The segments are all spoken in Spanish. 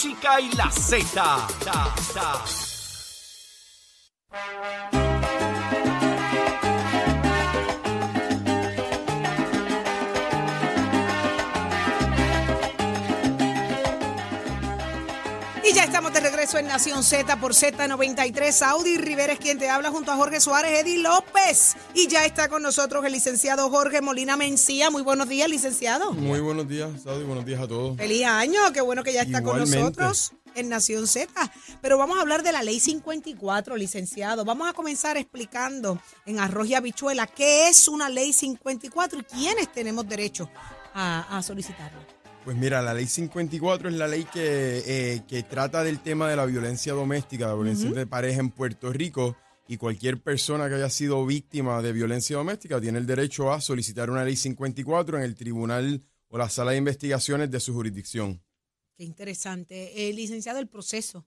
Chica y la Z. estamos de regreso en Nación Z por Z93. Audi Rivera es quien te habla junto a Jorge Suárez, Eddie López. Y ya está con nosotros el licenciado Jorge Molina Mencía. Muy buenos días, licenciado. Muy buenos días, Saudi. Buenos días a todos. Feliz año, qué bueno que ya está con nosotros en Nación Z. Pero vamos a hablar de la ley 54, licenciado. Vamos a comenzar explicando en Arroz y Habichuela qué es una ley 54 y quiénes tenemos derecho a, a solicitarla. Pues mira, la ley 54 es la ley que, eh, que trata del tema de la violencia doméstica, la violencia de pareja en Puerto Rico. Y cualquier persona que haya sido víctima de violencia doméstica tiene el derecho a solicitar una ley 54 en el tribunal o la sala de investigaciones de su jurisdicción. Qué interesante. Eh, licenciado, el proceso.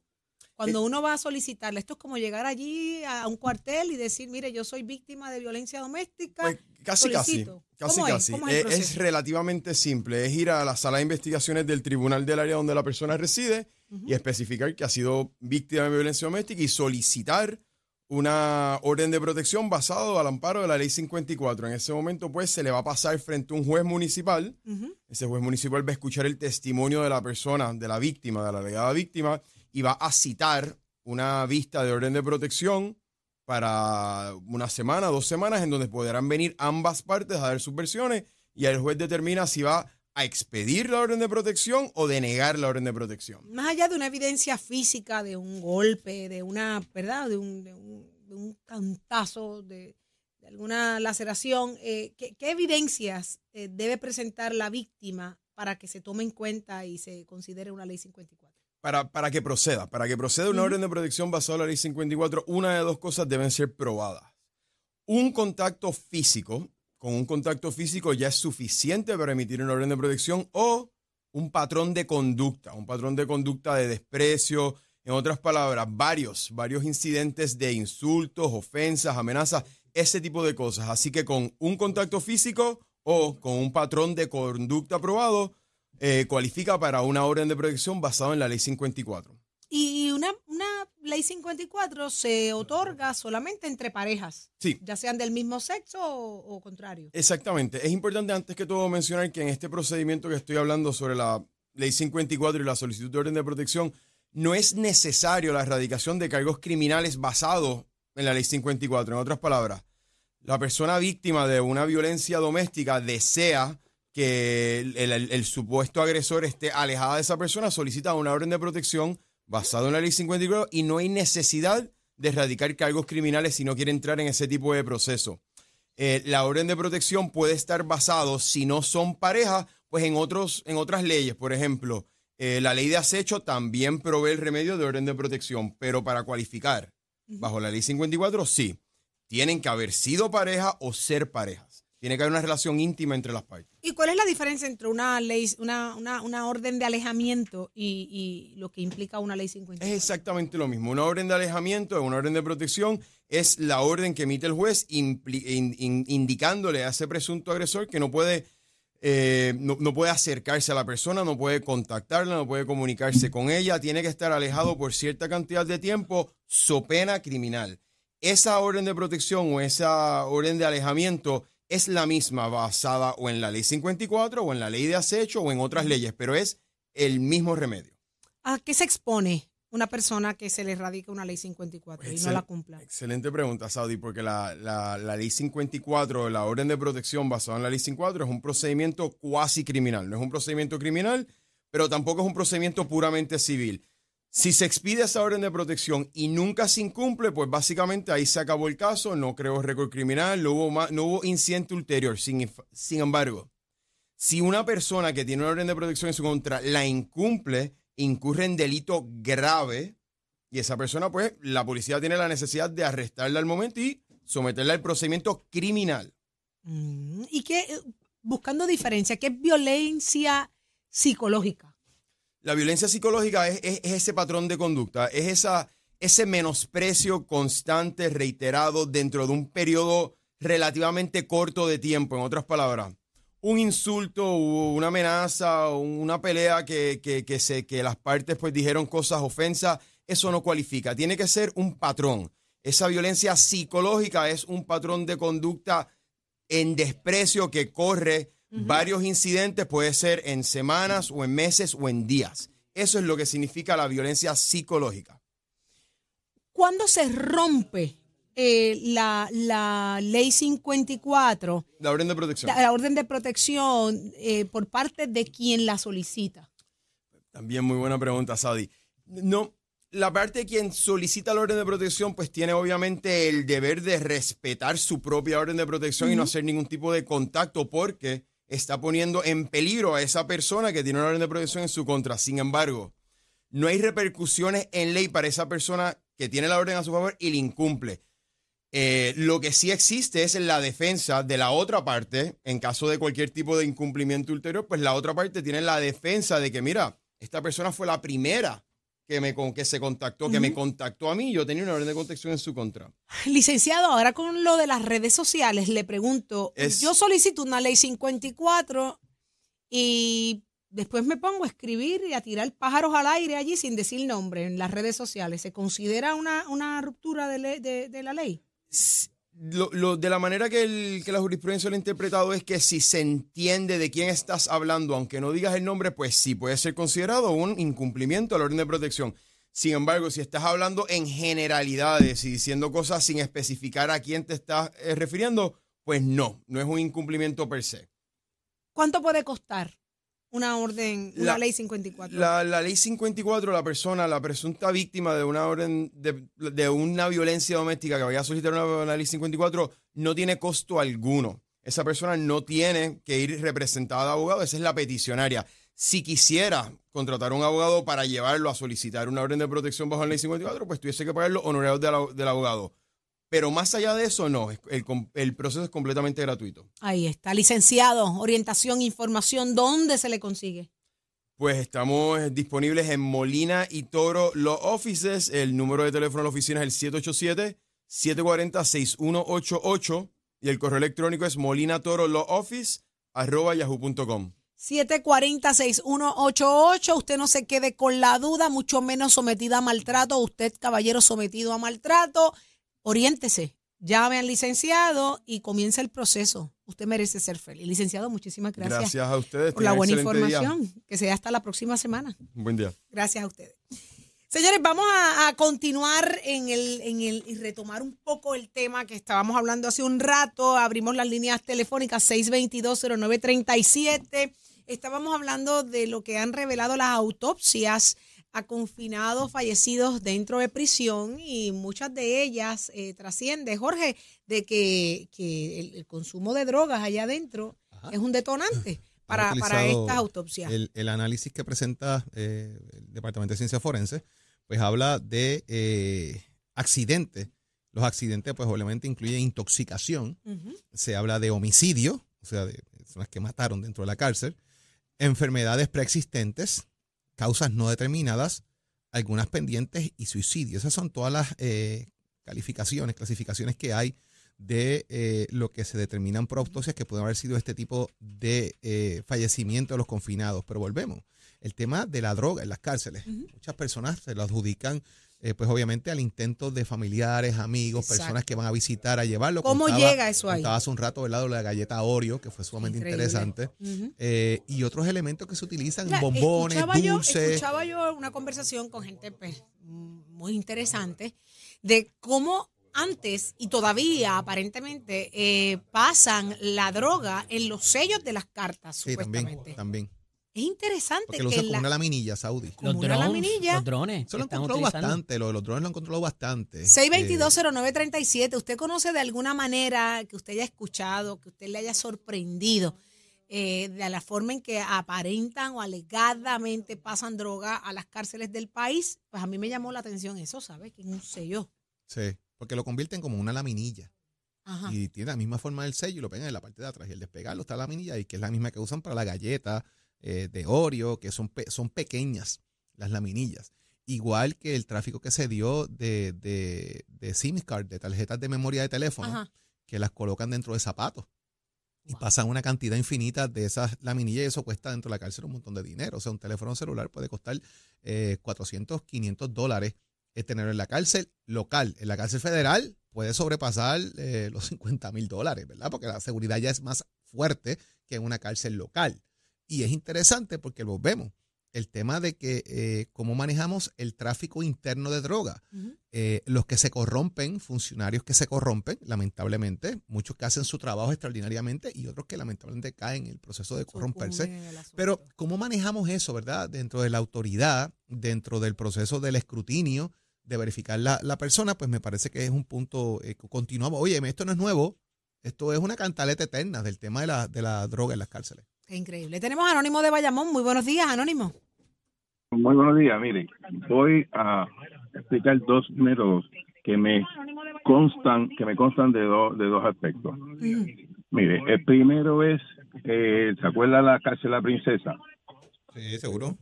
Cuando uno va a solicitarla, esto es como llegar allí a un cuartel y decir, mire, yo soy víctima de violencia doméstica. Pues casi, casi. solicito. Casi, casi. ¿Cómo es Es, es proceso? relativamente simple. Es ir a la sala de investigaciones del tribunal del área donde la persona reside y especificar que ha sido víctima de violencia doméstica y solicitar una orden de protección basado al amparo de la ley 54. En ese momento, pues, se le va a pasar frente a un juez municipal. Ese juez municipal va a escuchar el testimonio de la persona, de la víctima, de la alegada víctima, y va a citar una vista de orden de protección para una semana, dos semanas, en donde podrán venir ambas partes a dar sus versiones y el juez determina si va a expedir la orden de protección o denegar la orden de protección. Más allá de una evidencia física, de un golpe, de una, ¿verdad? De un, un, de cantazo, de, alguna laceración, eh, ¿qué, qué evidencias eh, debe presentar la víctima para que se tome en cuenta y se considere una ley 54? Para, para que proceda, para que proceda una orden de protección basada en la ley 54, una de dos cosas deben ser probadas. Un contacto físico, con un contacto físico ya es suficiente para emitir una orden de protección o un patrón de conducta, un patrón de conducta de desprecio, en otras palabras, varios, varios incidentes de insultos, ofensas, amenazas, ese tipo de cosas. Así que con un contacto físico o con un patrón de conducta aprobado, eh, cualifica para una orden de protección basada en la ley 54. Y una, una ley 54 se otorga solamente entre parejas, Sí. ya sean del mismo sexo o, o contrario. Exactamente. Es importante antes que todo mencionar que en este procedimiento que estoy hablando sobre la ley 54 y la solicitud de orden de protección, no es necesario la erradicación de cargos criminales basados en la ley 54. En otras palabras, la persona víctima de una violencia doméstica desea que el, el- el supuesto agresor esté alejada de esa persona, solicita una orden de protección basado en la ley 54 y no hay necesidad de erradicar cargos criminales si no quiere entrar en ese tipo de proceso. Eh, la orden de protección puede estar basado, si no son pareja, pues en, otros, en otras leyes. Por ejemplo, eh, la ley de acecho también provee el remedio de orden de protección, pero para cualificar bajo la ley 54, sí. Tienen que haber sido pareja o ser parejas. Tiene que haber una relación íntima entre las partes. ¿Y cuál es la diferencia entre una ley, una, una, una orden de alejamiento y, y lo que implica una ley 54? Es exactamente lo mismo. Una orden de alejamiento, una orden de protección, es la orden que emite el juez impli- in- in- indicándole a ese presunto agresor que no puede, eh, no, no puede acercarse a la persona, no puede contactarla, no puede comunicarse con ella, tiene que estar alejado por cierta cantidad de tiempo, so pena criminal. Esa orden de protección o esa orden de alejamiento es la misma basada o en la ley 54 o en la ley de acecho o en otras leyes, pero es el mismo remedio. ¿A qué se expone una persona que se le radica una ley 54 y no la cumpla? Excelente pregunta, Saudi, porque la, la- la ley 54, la orden de protección basada en la ley 54 es un procedimiento cuasi criminal. No es un procedimiento criminal, pero tampoco es un procedimiento puramente civil. Si se expide esa orden de protección y nunca se incumple, pues básicamente ahí se acabó el caso, no creó récord criminal, no hubo, incidente ulterior. Sin, sin embargo, si una persona que tiene una orden de protección en su contra la incumple, incurre en delito grave, y esa persona, pues, la policía tiene la necesidad de arrestarla al momento y someterla al procedimiento criminal. Mm, ¿Y qué, eh, buscando diferencia, qué es violencia psicológica? La violencia psicológica es, es- es ese patrón de conducta, es ese menosprecio constante, reiterado, dentro de un periodo relativamente corto de tiempo. En otras palabras, un insulto, una amenaza, una pelea que, se, que las partes pues dijeron cosas, ofensas, eso no cualifica. Tiene que ser un patrón. Esa violencia psicológica es un patrón de conducta en desprecio que corre varios incidentes, puede ser en semanas o en meses o en días. Eso es lo que significa la violencia psicológica. ¿Cuándo se rompe eh, la, la ley 54, La orden de protección. la, la orden de protección, eh, por parte de quien la solicita? También muy buena pregunta, Saudi. No, la parte de quien solicita la orden de protección, pues tiene obviamente el deber de respetar su propia orden de protección y no hacer ningún tipo de contacto porque está poniendo en peligro a esa persona que tiene una orden de protección en su contra. Sin embargo, no hay repercusiones en ley para esa persona que tiene la orden a su favor y la incumple. Eh, lo que sí existe es la defensa de la otra parte, en caso de cualquier tipo de incumplimiento ulterior, pues la otra parte tiene la defensa de que, mira, esta persona fue la primera que, me, con, que se contactó, que me contactó a mí, yo tenía una orden de protección en su contra. Licenciado, ahora con lo de las redes sociales, le pregunto, Es- yo solicito una ley 54 y después me pongo a escribir y a tirar pájaros al aire allí sin decir nombre en las redes sociales. ¿Se considera una, una ruptura de, le- de- de la ley? Lo, de la manera que, el- que la jurisprudencia lo ha interpretado es que si se entiende de quién estás hablando, aunque no digas el nombre, pues sí puede ser considerado un incumplimiento a la orden de protección. Sin embargo, si estás hablando en generalidades y diciendo cosas sin especificar a quién te estás eh, refiriendo, pues no, no es un incumplimiento per se. ¿Cuánto puede costar una orden, una La- ley 54? La, la ley 54, la persona, la presunta víctima de una orden de, de una violencia doméstica que vaya a solicitar una, una ley 54, no tiene costo alguno. Esa persona no tiene que ir representada de abogado, esa es la peticionaria. Si quisiera contratar a un abogado para llevarlo a solicitar una orden de protección bajo la ley 54, pues tuviese que pagar los honorarios del, del abogado. Pero más allá de eso, no, el, proceso es completamente gratuito. Ahí está, licenciado, orientación, información, ¿dónde se le consigue? Pues estamos disponibles en Molina y Toro Law Offices. El número de teléfono de la oficina es el 787-740-6188 y el correo electrónico es molinatorolawoffice.yahoo.com. 740-6188. Usted no se quede con la duda, mucho menos sometida a maltrato. Usted, caballero, sometido a maltrato, oriéntese. Llame al licenciado y comience el proceso. Usted merece ser feliz. Licenciado, muchísimas gracias, Gracias, a ustedes. por la buena día. información. Que sea hasta la próxima semana. Buen día. Gracias a ustedes. Señores, vamos a, a continuar en el, en el y retomar un poco el tema que estábamos hablando hace un rato. Abrimos las líneas telefónicas 622-0937. Estábamos hablando de lo que han revelado las autopsias a confinados fallecidos dentro de prisión y muchas de ellas eh, trasciende, Jorge, de que, que el, el consumo de drogas allá adentro es un detonante para, para estas autopsias. El, el análisis que presenta eh, el Departamento de Ciencia Forense, pues habla de eh, accidentes. Los accidentes, pues obviamente incluyen intoxicación, se habla de homicidio, o sea, de personas que mataron dentro de la cárcel, enfermedades preexistentes, causas no determinadas, algunas pendientes y suicidio. Esas son todas las eh, calificaciones, clasificaciones que hay de eh, lo que se determinan por autopsias que pueden haber sido este tipo de eh, fallecimiento de los confinados. Pero volvemos, el tema de la droga en las cárceles. Muchas personas se lo adjudican, eh, pues obviamente al intento de familiares, amigos, Exacto. personas que van a visitar, a llevarlo. ¿Cómo Contaba- llega eso ahí? contaba hace un rato. Lo de la galleta Oreo, que fue sumamente Increíble. interesante. Eh, y otros elementos que se utilizan, Mira, bombones, escuchaba yo- dulces. escuchaba yo una conversación con gente pues, muy interesante de cómo antes y todavía aparentemente eh, pasan la droga en los sellos de las cartas, Sí, también, supuestamente. también. Es interesante Porque lo que usan como la- una laminilla, Saudi. como Los una drones, laminilla. los drones. Eso lo han controlado utilizando. bastante, lo de los drones lo han controlado bastante. 6220937, ¿usted conoce de alguna manera que usted haya escuchado, que usted le haya sorprendido eh, de la forma en que aparentan o alegadamente pasan droga a las cárceles del país? Pues a mí me llamó la atención eso, ¿sabes? Que es un sello. Sí, porque lo convierten como una laminilla. Ajá. Y tiene la misma forma del sello y lo pegan en la parte de atrás. Y al despegarlo está la laminilla y que es la misma que usan para la galleta eh, de Oreo, que son, pe- son pequeñas las laminillas. Igual que el tráfico que se dio de, de, de SIM card, de tarjetas de memoria de teléfono, Ajá. que las colocan dentro de zapatos. Y pasan una cantidad infinita de esas laminillas y eso cuesta dentro de la cárcel un montón de dinero. O sea, un teléfono celular puede costar eh, 400, 500 dólares eh, tenerlo en la cárcel local. En la cárcel federal puede sobrepasar eh, los 50 mil dólares, ¿verdad? Porque la seguridad ya es más fuerte que en una cárcel local. Y es interesante porque lo vemos el tema de que eh, cómo manejamos el tráfico interno de droga. Eh, los que se corrompen, funcionarios que se corrompen, lamentablemente, muchos que hacen su trabajo extraordinariamente y otros que lamentablemente caen en el proceso de corromperse. Pero, ¿cómo manejamos eso, verdad? Dentro de la autoridad, dentro del proceso del escrutinio, de verificar la, la persona, pues me parece que es un punto eh, continuado. Oye, esto no es nuevo, esto es una cantaleta eterna del tema de la, de la droga en las cárceles. Qué increíble. Tenemos a Anónimo de Bayamón. Muy buenos días, Anónimo. Muy buenos días, mire, voy a explicar dos métodos que me constan, que me constan de dos de dos aspectos. Mire, el primero es, eh, ¿se acuerda la cárcel La Princesa? Sí, seguro.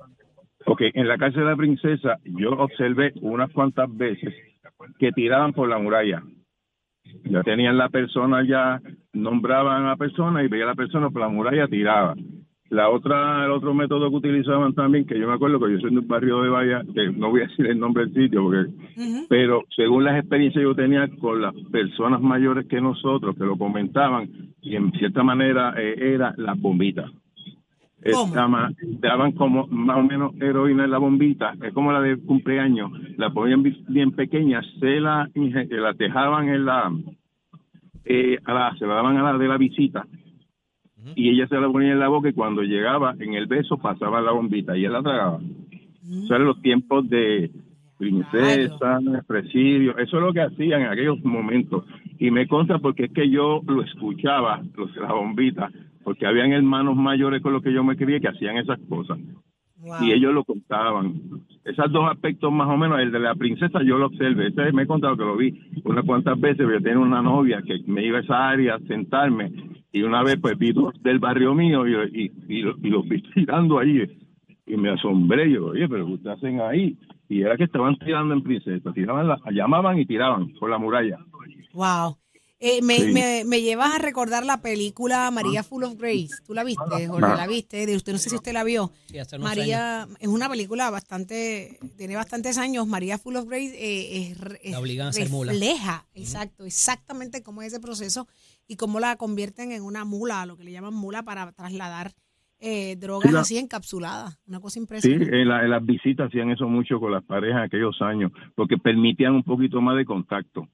Ok, en la cárcel La Princesa yo observé unas cuantas veces que tiraban por la muralla. Ya tenían la persona, ya nombraban a la persona y veía a la persona por la muralla tiraba. La otra, el otro método que utilizaban también, que yo me acuerdo que yo soy de un barrio de Bahía, que no voy a decir el nombre del sitio, porque, pero según las experiencias que yo tenía con las personas mayores que nosotros, que lo comentaban, y en cierta manera eh, era las bombitas. Daban como más o menos heroína en la bombita, es como la de cumpleaños, la ponían bi- bien pequeña, se la, la dejaban en la, eh, a la, se la daban a la de la visita y ella se la ponía en la boca y cuando llegaba en el beso pasaba la bombita y él la tragaba. O sea, eran los tiempos de princesa, presidio, eso es lo que hacían en aquellos momentos. Y me consta porque es que yo lo escuchaba, los, la bombita, porque habían hermanos mayores con los que yo me crié que hacían esas cosas. Wow. Y ellos lo contaban. Esos dos aspectos más o menos, el de la princesa yo lo observé, ese me he contado que lo vi unas cuantas veces, pero yo tenía una novia que me iba a esa área a sentarme y una vez pues vi dos del barrio mío y, y, y, y los vi tirando ahí y me asombré, yo, oye, pero ¿qué hacen ahí? Y era que estaban tirando en princesa, tiraban la, llamaban y tiraban por la muralla. Wow. Eh, me, Sí. me, me llevas a recordar la película María Full of Grace. ¿Tú la viste, Jorge? Ah. ¿La viste? De usted no sé si usted la vio. Sí, hace unos María es una película bastante, tiene bastantes años. María Full of Grace eh, es, La obligan a ser mula. refleja, exacto, exactamente cómo es ese proceso y cómo la convierten en una mula, lo que le llaman mula para trasladar eh, drogas Sí, la- así encapsuladas. Una cosa Sí, impresionante. en, la- en las visitas hacían eso mucho con las parejas en aquellos años, porque permitían un poquito más de contacto.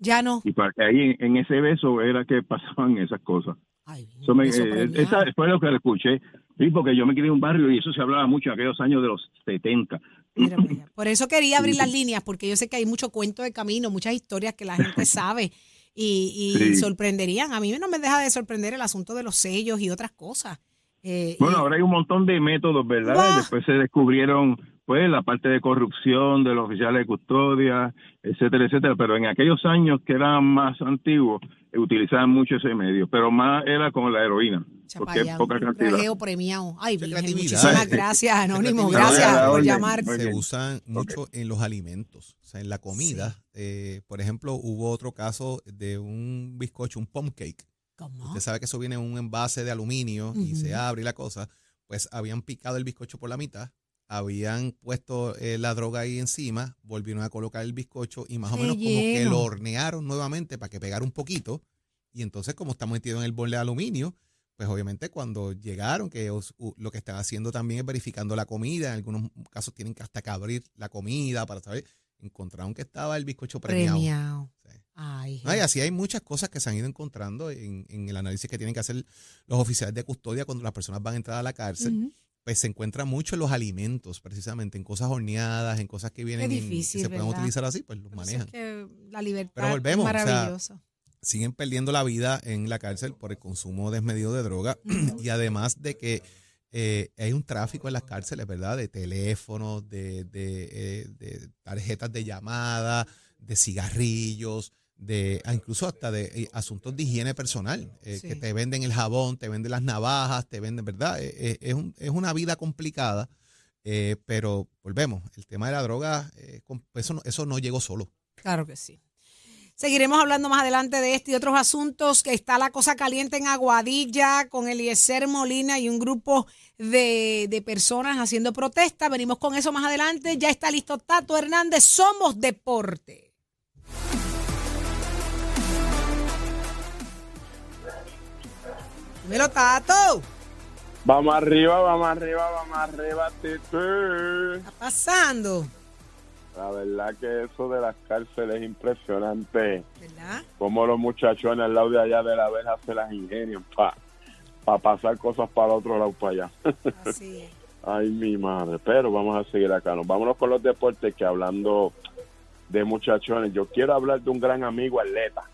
Ya no. Y para que ahí en, ese beso era que pasaban esas cosas. Ay, Eso me, eh, esa fue lo que escuché. Sí, porque yo me crié en un barrio y eso se hablaba mucho en aquellos años de los 70. Mira para allá. Por eso quería abrir las líneas, porque yo sé que hay mucho cuento de camino, muchas historias que la gente sabe y, y Sí. sorprenderían. A mí no me deja de sorprender el asunto de los sellos y otras cosas. Eh, Bueno, y- ahora hay un montón de métodos, ¿verdad? Después se descubrieron, pues, la parte de corrupción de los oficiales de custodia, etcétera, etcétera. Pero en aquellos años que eran más antiguos, eh, utilizaban mucho ese medio, pero más era con la heroína, porque es poca un cantidad. premiado. Ay, Virgen, muchísimas gracias, Anónimo. Gracias por llamar. Se usan mucho en los alimentos, o sea, en la comida. Eh, por ejemplo, hubo otro caso de un bizcocho, un pump cake. ¿Cómo? Usted sabe que eso viene en un envase de aluminio y se abre y la cosa. Pues habían picado el bizcocho por la mitad, habían puesto eh, la droga ahí encima, volvieron a colocar el bizcocho y más o menos como que lo hornearon nuevamente para que pegara un poquito. Y entonces, como está metido en el bol de aluminio, pues obviamente cuando llegaron, que os- lo que están haciendo también es verificando la comida, en algunos casos tienen que hasta que abrir la comida para saber, encontraron que estaba el bizcocho premiado. Premiado. Sí. Ay, No, y así hay muchas cosas que se han ido encontrando en, en el análisis que tienen que hacer los oficiales de custodia cuando las personas van a entrar a la cárcel. Pues se encuentra mucho en los alimentos, precisamente, en cosas horneadas, en cosas que vienen en- difícil, que se pueden utilizar así, pues los Por manejan. es que la libertad Pero volvemos, o es sea, maravillosa. Siguen perdiendo la vida en la cárcel por el consumo desmedido de droga y además de que eh, hay un tráfico en las cárceles, ¿verdad? De teléfonos, de, de, eh, de tarjetas de llamada, de cigarrillos, de ah, incluso hasta de eh, asuntos de higiene personal, eh, Sí. que te venden el jabón, te venden las navajas, te venden, ¿verdad? Eh, es, un- es una vida complicada, eh, pero volvemos, el tema de la droga, eso, no, eso no llegó solo. Claro que sí. Seguiremos hablando más adelante de este y otros asuntos, que está la cosa caliente en Aguadilla con Eliezer Molina y un grupo de, de personas haciendo protesta. Venimos con eso más adelante. Ya está listo Tato Hernández. Somos Deporte. Dímelo, Tato. Vamos arriba, vamos arriba, vamos arriba, Titi. ¿Qué está pasando? La verdad que eso de las cárceles es impresionante. ¿Verdad? Como los muchachones al lado de allá de la verja se las ingenian para pasar cosas para el otro lado para allá. Así es. Ay, mi madre. Pero vamos a seguir acá. Nos vámonos con los deportes que hablando de muchachones, yo quiero hablar de un gran amigo atleta,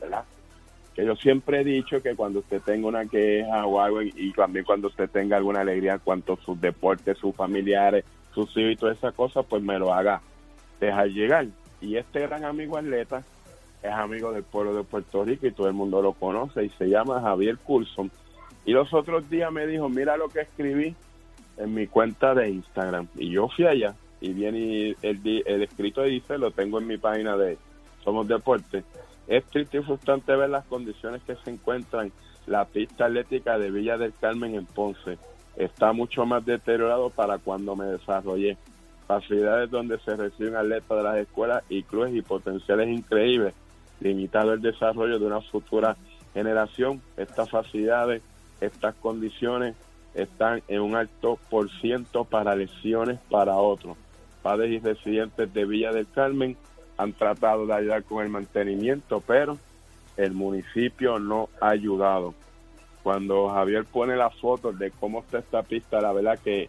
¿verdad? Que yo siempre he dicho que cuando usted tenga una queja o algo, y- también cuando usted tenga alguna alegría cuanto a sus deportes, sus familiares, sus hijos y todas esas cosas, pues me lo haga dejar llegar. Y este gran amigo atleta es amigo del pueblo de Puerto Rico y todo el mundo lo conoce y se llama Javier Coulson. Y los otros días me dijo, mira lo que escribí en mi cuenta de Instagram. Y yo fui allá y viene el, el escrito dice, lo tengo en mi página de Somos Deportes. Es triste y frustrante ver las condiciones que se encuentran la pista atlética de Villa del Carmen en Ponce. Está mucho más deteriorado para cuando me desarrollé. Facilidades donde se reciben atletas de las escuelas y clubes y potenciales increíbles. Limitado el desarrollo de una futura generación. Estas facilidades, estas condiciones están en un alto por ciento para lesiones para otros. Padres y residentes de Villa del Carmen han tratado de ayudar con el mantenimiento, pero el municipio no ha ayudado. Cuando Javier pone las fotos de cómo está esta pista, la verdad que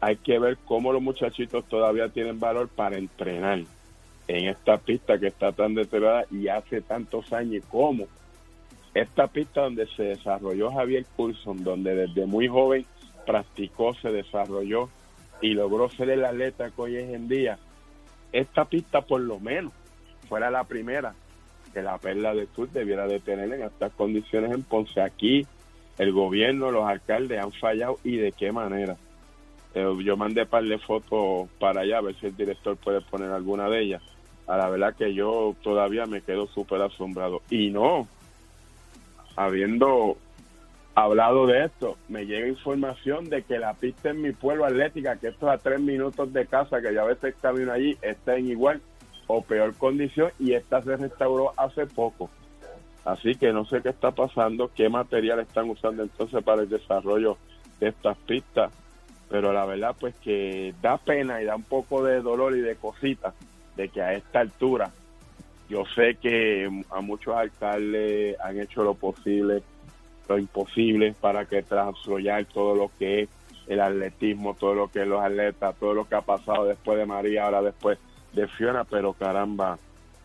hay que ver cómo los muchachitos todavía tienen valor para entrenar en esta pista que está tan deteriorada y hace tantos años y cómo esta pista donde se desarrolló Javier Coulson, donde desde muy joven practicó, se desarrolló y logró ser el atleta que hoy es en día, esta pista por lo menos fuera la primera que la Perla de Sur debiera de tener en estas condiciones en Ponce. Aquí el gobierno, los alcaldes han fallado y de qué manera. Eh, yo mandé par de fotos para allá, a ver si el director puede poner alguna de ellas. A la verdad que yo todavía me quedo súper asombrado. Y no, habiendo hablado de esto, me llega información de que la pista en mi pueblo atlética, que esto es a tres minutos de casa, que yo a veces camino allí, está en igual o peor condición y esta se restauró hace poco. Así que no sé qué está pasando, qué material están usando entonces para el desarrollo de estas pistas, pero la verdad pues que da pena y da un poco de dolor y de cositas de que a esta altura yo sé que a muchos alcaldes han hecho lo posible, lo imposible para que desarrollar todo lo que es el atletismo, todo lo que es los atletas, todo lo que ha pasado después de María, ahora después de Fiona, pero caramba,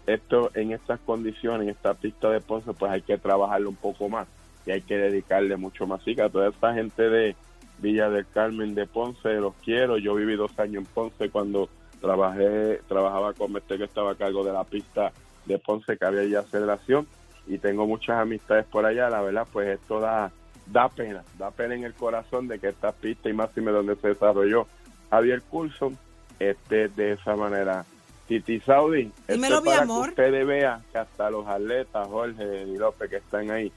esto en estas condiciones, en esta pista de Ponce, pues hay que trabajarlo un poco más y hay que dedicarle mucho más. Así a toda esta gente de Villa del Carmen de Ponce, los quiero. Yo viví dos años en Ponce cuando trabajé, trabajaba con Mete que estaba a cargo de la pista de Ponce que había ya aceleración y tengo muchas amistades por allá, la verdad, pues esto da, da pena, da pena en el corazón de que esta pista y y donde se desarrolló Javier Coulson esté de esa manera. Titi Saudi, esto Dímelo, es mi para amor. que ustedes vean que hasta los atletas, Jorge y López, que están ahí,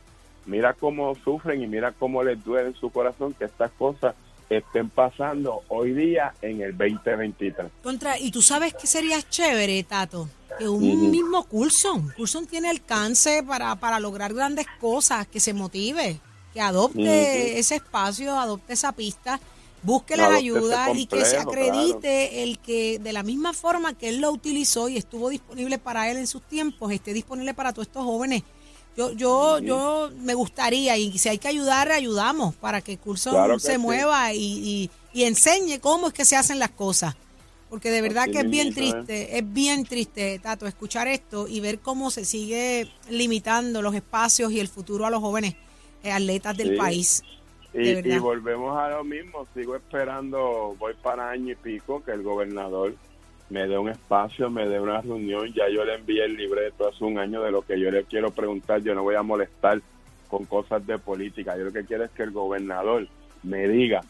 mira cómo sufren y mira cómo les duele en su corazón que estas cosas estén pasando hoy día en el 2023. Contra, y tú sabes que sería chévere, Tato, que un mismo Coulson, Coulson tiene alcance para, para lograr grandes cosas, que se motive, que adopte ese espacio, adopte esa pista, busque ese ayudas y que se acredite el que de la misma forma que él lo utilizó y estuvo disponible para él en sus tiempos, esté disponible para todos estos jóvenes. Yo, yo, yo me gustaría, y si hay que ayudar, ayudamos para que Claro que se sí. mueva y, y- y enseñe cómo es que se hacen las cosas. Porque de verdad Así que es bien ¿eh? triste, es bien triste, Tato, escuchar esto y ver cómo se sigue limitando los espacios y el futuro a los jóvenes eh, atletas del Sí. país. Y, y volvemos a lo mismo, sigo esperando, voy para año y pico que el gobernador me dé un espacio, me dé una reunión, ya yo le envié el libreto hace un año de lo que yo le quiero preguntar, yo no voy a molestar con cosas de política, yo lo que quiero es que el gobernador me diga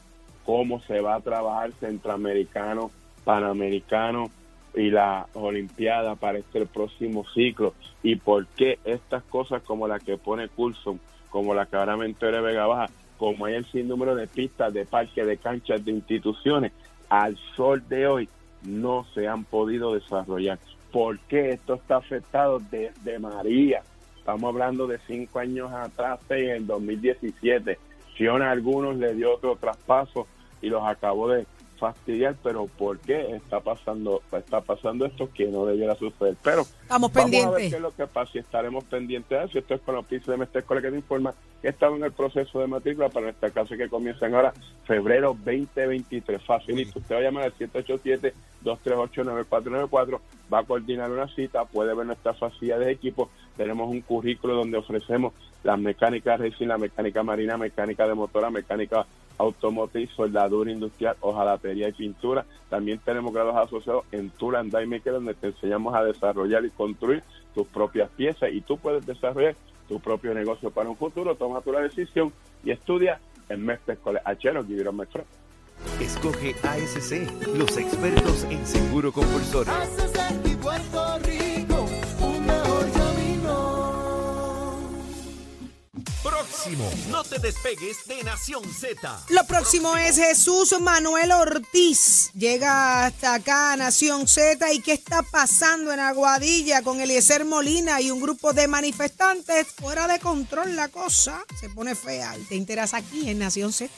cómo se va a trabajar centroamericano, panamericano, y la Olimpiada para este próximo ciclo y por qué estas cosas como la que pone Coulson, como la que ahora mentora Vega Baja, como hay el sinnúmero de pistas, de parques, de canchas, de instituciones, al sol de hoy no se han podido desarrollar. ¿Por qué esto está afectado desde María? Estamos hablando de cinco años atrás, en el 2017. Fiona a algunos le dio otro traspaso y los acabó de fastidiar, pero ¿por qué está pasando está pasando esto que no debiera suceder? Pero Estamos vamos a ver qué es lo que pasa y estaremos pendientes de eso. Esto es con los pisos de Mestre Escuela que te informa que estamos en el proceso de matrícula para esta clase que comienzan ahora febrero 2023. Facilito. Usted va a llamar al 787-238-9494, va a coordinar una cita, puede ver nuestras facilidades de equipo. Tenemos un currículo donde ofrecemos las mecánicas racing, la mecánica marina, mecánica de motora, mecánica automotriz, soldadura industrial, hojalatería y pintura. También tenemos grados asociados en Tool and donde te enseñamos a desarrollar y construir tus propias piezas y tú puedes desarrollar tu propio negocio para un futuro. Toma tu la decisión y estudia en Mestre College. Achero, my friend. Escoge ASC, los expertos en seguro compulsorio. Próximo, no te despegues de Nación Z. Lo próximo es Jesús Manuel Ortiz. Llega hasta acá a Nación Z. ¿Y qué está pasando en Aguadilla con Eliezer Molina y un grupo de manifestantes? Fuera de control la cosa. Se pone fea. Y te enteras aquí en Nación Z.